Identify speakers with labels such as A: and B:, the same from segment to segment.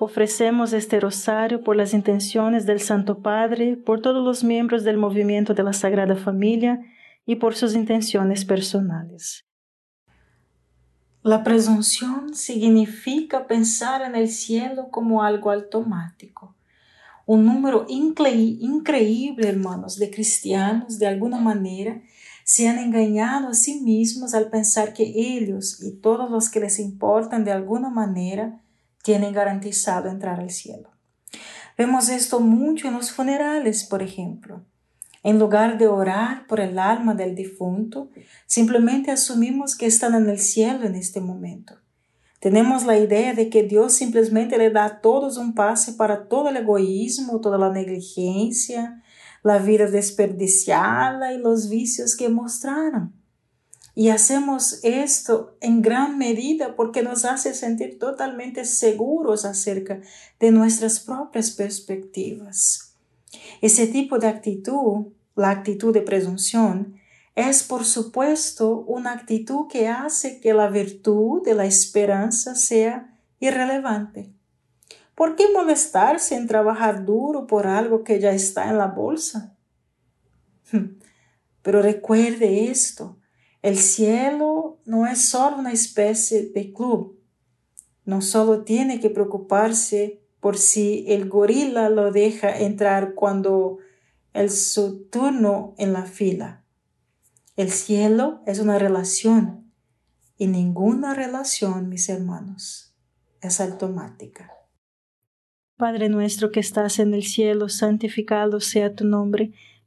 A: Ofrecemos este rosario por las intenciones del Santo Padre, por todos los miembros del movimiento de la Sagrada Familia y por sus intenciones personales. La presunción significa pensar en el cielo como algo automático. Un número increíble, hermanos, de cristianos, de alguna manera, se han engañado a sí mismos al pensar que ellos y todos los que les importan de alguna manera tienen garantizado entrar al cielo. Vemos esto mucho en los funerales, por ejemplo. En lugar de orar por el alma del difunto, simplemente asumimos que están en el cielo en este momento. Tenemos la idea de que Dios simplemente le da a todos un pase para todo el egoísmo, toda la negligencia, la vida desperdiciada y los vicios que mostraron. Y hacemos esto en gran medida porque nos hace sentir totalmente seguros acerca de nuestras propias perspectivas. Ese tipo de actitud, la actitud de presunción, es por supuesto una actitud que hace que la virtud de la esperanza sea irrelevante. ¿Por qué molestarse en trabajar duro por algo que ya está en la bolsa? Pero recuerde esto, el cielo no es solo una especie de club. No solo tiene que preocuparse por si el gorila lo deja entrar cuando es su turno en la fila. El cielo es una relación y ninguna relación, mis hermanos, es automática. Padre nuestro que estás en el cielo, santificado sea tu nombre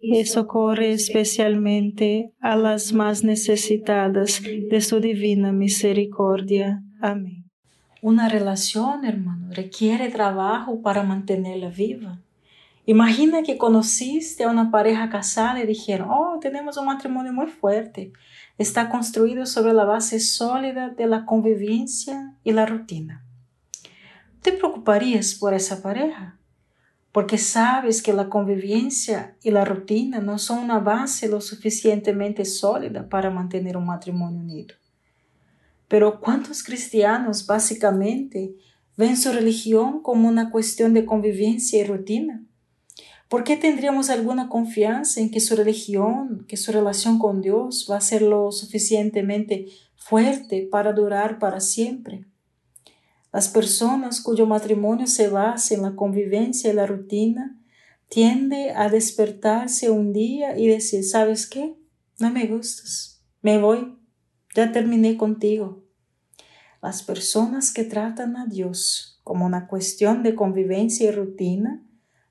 A: y socorre especialmente a las más necesitadas de su divina misericordia. Amén. Una relación, hermano, requiere trabajo para mantenerla viva. Imagina que conociste a una pareja casada y dijeron, oh, tenemos un matrimonio muy fuerte. Está construido sobre la base sólida de la convivencia y la rutina. ¿Te preocuparías por esa pareja? Porque sabes que la convivencia y la rutina no son una base lo suficientemente sólida para mantener un matrimonio unido. Pero ¿cuántos cristianos básicamente ven su religión como una cuestión de convivencia y rutina? ¿Por qué tendríamos alguna confianza en que su religión, que su relación con Dios va a ser lo suficientemente fuerte para durar para siempre? Las personas cuyo matrimonio se basa en la convivencia y la rutina tienden a despertarse un día y decir, ¿sabes qué? No me gustas, me voy, ya terminé contigo. Las personas que tratan a Dios como una cuestión de convivencia y rutina,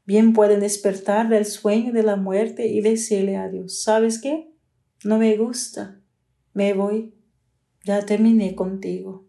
A: bien pueden despertar del sueño de la muerte y decirle a Dios, ¿sabes qué? No me gusta, me voy, ya terminé contigo.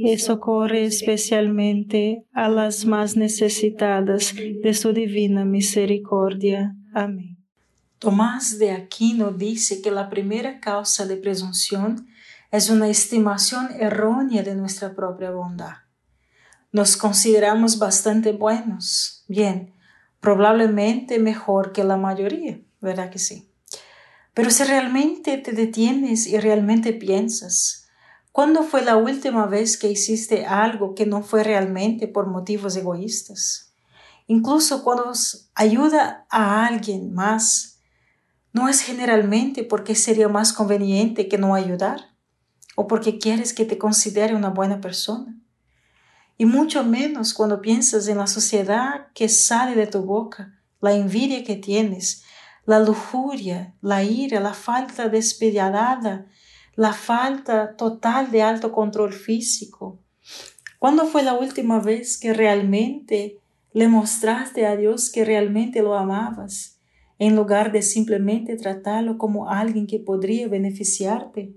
A: y socorre especialmente a las más necesitadas de su divina misericordia. Amén. Tomás de Aquino dice que la primera causa de presunción es una estimación errónea de nuestra propia bondad. Nos consideramos bastante buenos, bien, probablemente mejor que la mayoría, ¿verdad que sí? Pero si realmente te detienes y realmente piensas, ¿cuándo fue la última vez que hiciste algo que no fue realmente por motivos egoístas? Incluso cuando ayuda a alguien más, no es generalmente porque sería más conveniente que no ayudar o porque quieres que te considere una buena persona. Y mucho menos cuando piensas en la sociedad que sale de tu boca, la envidia que tienes, la lujuria, la ira, la falta despiadada, la falta total de alto control físico. ¿Cuándo fue la última vez que realmente le mostraste a Dios que realmente lo amabas? en lugar de simplemente tratarlo como alguien que podría beneficiarte.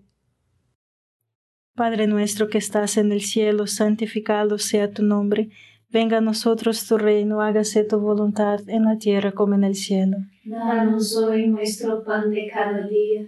A: Padre nuestro que estás en el cielo, santificado sea tu nombre. Venga a nosotros tu reino, hágase tu voluntad en la tierra como en el cielo.
B: Danos hoy nuestro pan de cada día,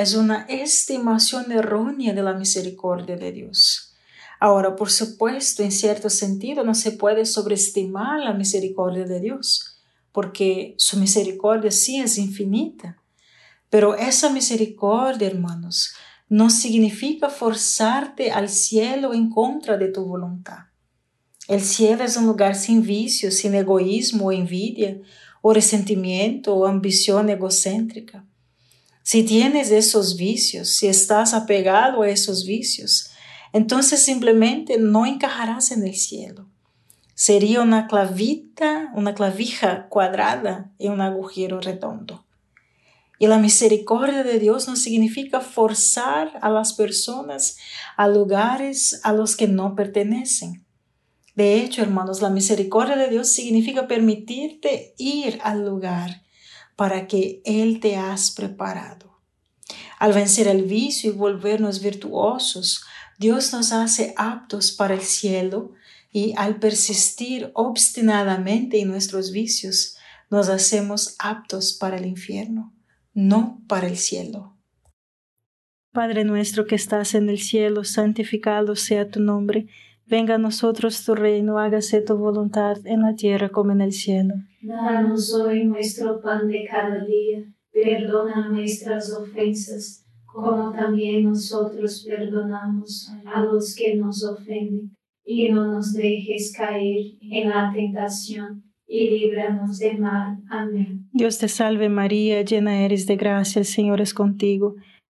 C: es una estimación errónea de la misericordia de Dios. Ahora, por supuesto, en cierto sentido, no se puede sobreestimar la misericordia de Dios, porque su misericordia sí es infinita. Pero esa misericordia, hermanos, no significa forzarte al cielo en contra de tu voluntad. El cielo es un lugar sin vicios, sin egoísmo o envidia, o resentimiento o ambición egocéntrica. Si tienes esos vicios, si estás apegado a esos vicios, entonces simplemente no encajarás en el cielo. Sería una clavita, una clavija cuadrada en un agujero redondo. Y la misericordia de Dios no significa forzar a las personas a lugares a los que no pertenecen. De hecho, hermanos, la misericordia de Dios significa permitirte ir al lugar para que Él te has preparado. Al vencer el vicio y volvernos virtuosos, Dios nos hace aptos para el cielo y al persistir obstinadamente en nuestros vicios, nos hacemos aptos para el infierno, no para el cielo.
A: Padre nuestro que estás en el cielo, santificado sea tu nombre Venga a nosotros tu reino, hágase tu voluntad en la tierra como en el cielo.
B: Danos hoy nuestro pan de cada día, perdona nuestras ofensas, como también nosotros perdonamos a los que nos ofenden, y no nos dejes caer en la tentación, y líbranos del mal. Amén.
A: Dios te salve María, llena eres de gracia, el Señor es contigo.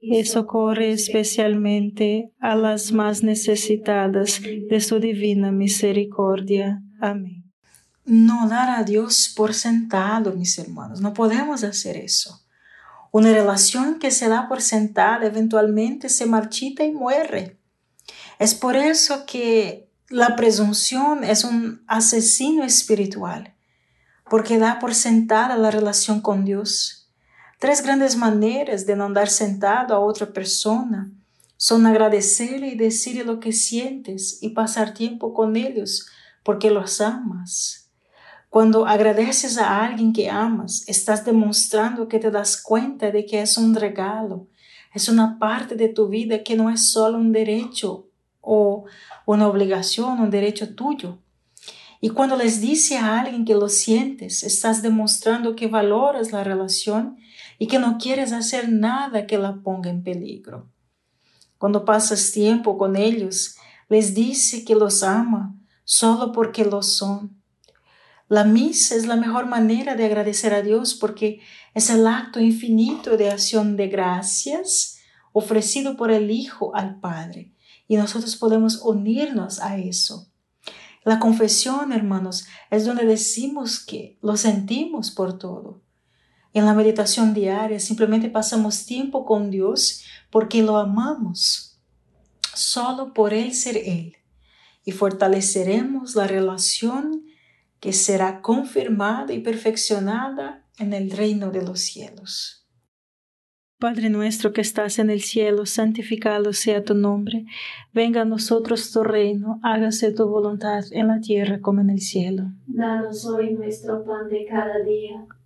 A: y socorre especialmente a las más necesitadas de su divina misericordia. Amén
C: no dar a Dios por sentado, mis hermanos. No podemos hacer eso. Una relación que se da por sentada eventualmente se marchita y muere. Es por eso que la presunción es un asesino espiritual, porque da por sentada la relación con Dios. Tres grandes maneras de no dar sentado a otra persona son agradecerle y decirle lo que sientes y pasar tiempo con ellos porque los amas. Cuando agradeces a alguien que amas, estás demostrando que te das cuenta de que es un regalo, es una parte de tu vida que no es solo un derecho o una obligación, un derecho tuyo. Y cuando les dices a alguien que lo sientes, estás demostrando que valoras la relación y que no quieres hacer nada que la ponga en peligro. Cuando pasas tiempo con ellos, les dice que los ama solo porque lo son la misa es la mejor manera de agradecer a Dios porque es el acto infinito de acción de gracias ofrecido por el Hijo al Padre y nosotros podemos unirnos a eso. La confesión, hermanos, es donde decimos que lo sentimos por todo. En la meditación diaria. Simplemente pasamos tiempo con Dios porque lo amamos, solo por Él ser Él, y fortaleceremos la relación que será confirmada y perfeccionada en el reino de los cielos.
A: Padre nuestro que estás en el cielo, santificado sea tu nombre, venga a nosotros tu reino, hágase tu voluntad en la tierra como en el cielo.
B: Danos hoy nuestro pan de cada día,